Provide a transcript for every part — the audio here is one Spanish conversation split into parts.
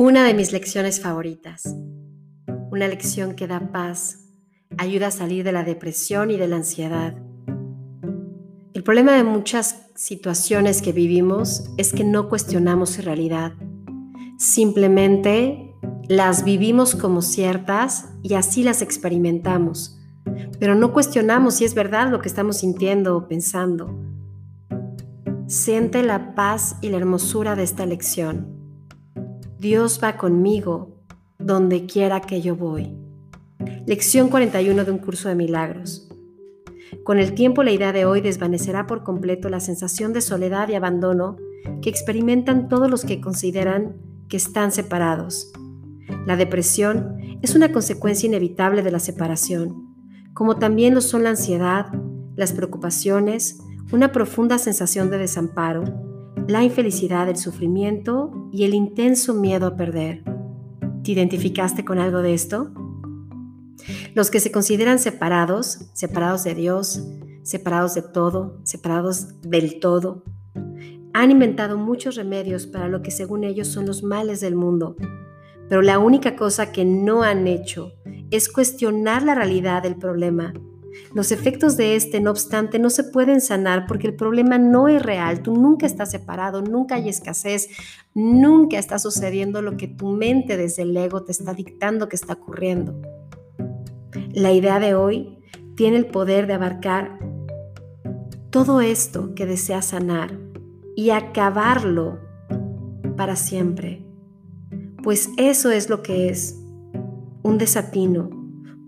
Una de mis lecciones favoritas. Una lección que da paz, ayuda a salir de la depresión y de la ansiedad. El problema de muchas situaciones que vivimos es que no cuestionamos su realidad. Simplemente las vivimos como ciertas y así las experimentamos. Pero no cuestionamos si es verdad lo que estamos sintiendo o pensando. Siente la paz y la hermosura de esta lección Dios va conmigo donde quiera que yo voy. Lección 41 de un curso de milagros. Con el tiempo la idea de hoy desvanecerá por completo la sensación de soledad y abandono que experimentan todos los que consideran que están separados. La depresión es una consecuencia inevitable de la separación, como también lo son la ansiedad, las preocupaciones, una profunda sensación de desamparo, la infelicidad, el sufrimiento y el intenso miedo a perder. ¿Te identificaste con algo de esto? Los que se consideran separados, separados de Dios, separados de todo, separados del todo, han inventado muchos remedios para lo que según ellos son los males del mundo. Pero la única cosa que no han hecho es cuestionar la realidad del problema los efectos de este, no obstante, no se pueden sanar porque el problema no es real. Tú nunca estás separado, nunca hay escasez, nunca está sucediendo lo que tu mente desde el ego te está dictando que está ocurriendo. La idea de hoy tiene el poder de abarcar todo esto que deseas sanar y acabarlo para siempre. Pues eso es lo que es un desatino,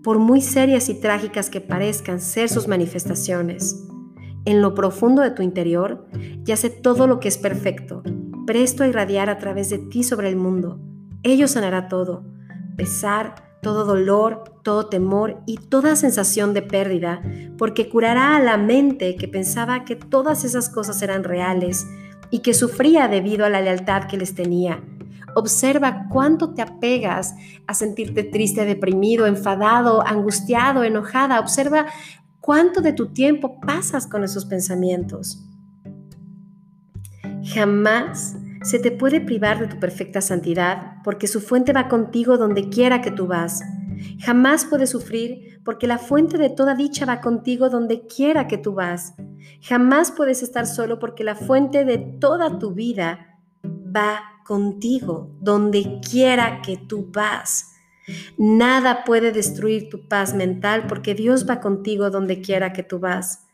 por muy serias y trágicas que parezcan ser sus manifestaciones. En lo profundo de tu interior yace todo lo que es perfecto, presto a irradiar a través de ti sobre el mundo. Ello sanará todo, pesar, todo dolor, todo temor y toda sensación de pérdida, porque curará a la mente que pensaba que todas esas cosas eran reales y que sufría debido a la lealtad que les tenía Observa cuánto te apegas a sentirte triste, deprimido, enfadado, angustiado, enojada. Observa cuánto de tu tiempo pasas con esos pensamientos. Jamás se te puede privar de tu perfecta santidad porque su fuente va contigo donde quiera que tú vas. Jamás puedes sufrir porque la fuente de toda dicha va contigo donde quiera que tú vas. Jamás puedes estar solo porque la fuente de toda tu vida va contigo donde quiera que tú vas. Nada puede destruir tu paz mental porque Dios va contigo donde quiera que tú vas.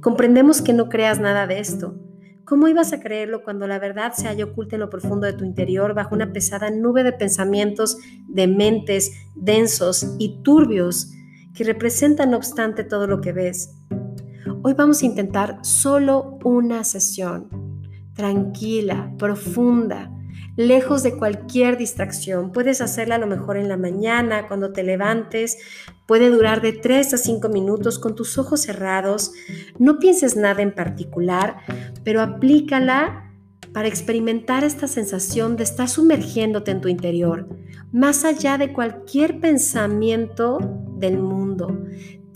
Comprendemos que no creas nada de esto. ¿Cómo ibas a creerlo cuando la verdad se halla oculta en lo profundo de tu interior bajo una pesada nube de pensamientos de mentes densos y turbios que representan no obstante todo lo que ves? Hoy vamos a intentar solo una sesión, tranquila, profunda, lejos de cualquier distracción. Puedes hacerla a lo mejor en la mañana, cuando te levantes. Puede durar de 3 a 5 minutos con tus ojos cerrados. No pienses nada en particular, pero aplícala para experimentar esta sensación de estar sumergiéndote en tu interior, más allá de cualquier pensamiento del mundo.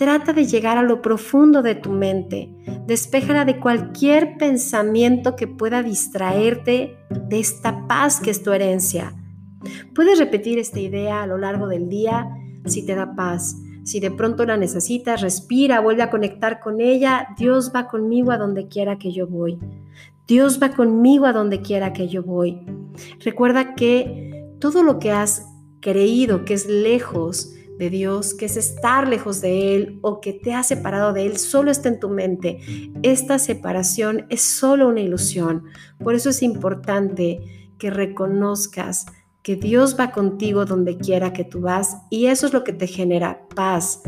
Trata de llegar a lo profundo de tu mente. Despéjala de cualquier pensamiento que pueda distraerte de esta paz que es tu herencia. Puedes repetir esta idea a lo largo del día si te da paz. Si de pronto la necesitas, respira, vuelve a conectar con ella. Dios va conmigo a donde quiera que yo voy. Dios va conmigo a donde quiera que yo voy. Recuerda que todo lo que has creído que es lejos de Dios, que es estar lejos de Él o que te ha separado de Él, solo está en tu mente. Esta separación es solo una ilusión. Por eso es importante que reconozcas que Dios va contigo donde quiera que tú vas y eso es lo que te genera paz.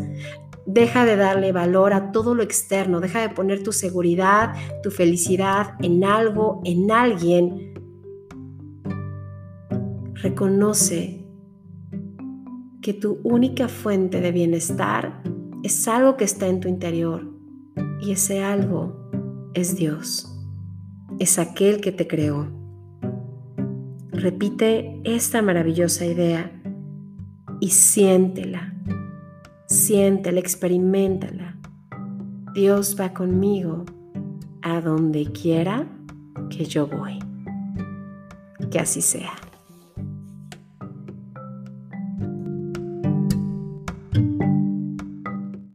Deja de darle valor a todo lo externo, deja de poner tu seguridad, tu felicidad en algo, en alguien. Reconoce que tu única fuente de bienestar es algo que está en tu interior y ese algo es Dios, es aquel que te creó. Repite esta maravillosa idea y siéntela, siéntela, experimentala. Dios va conmigo a donde quiera que yo voy. Que así sea.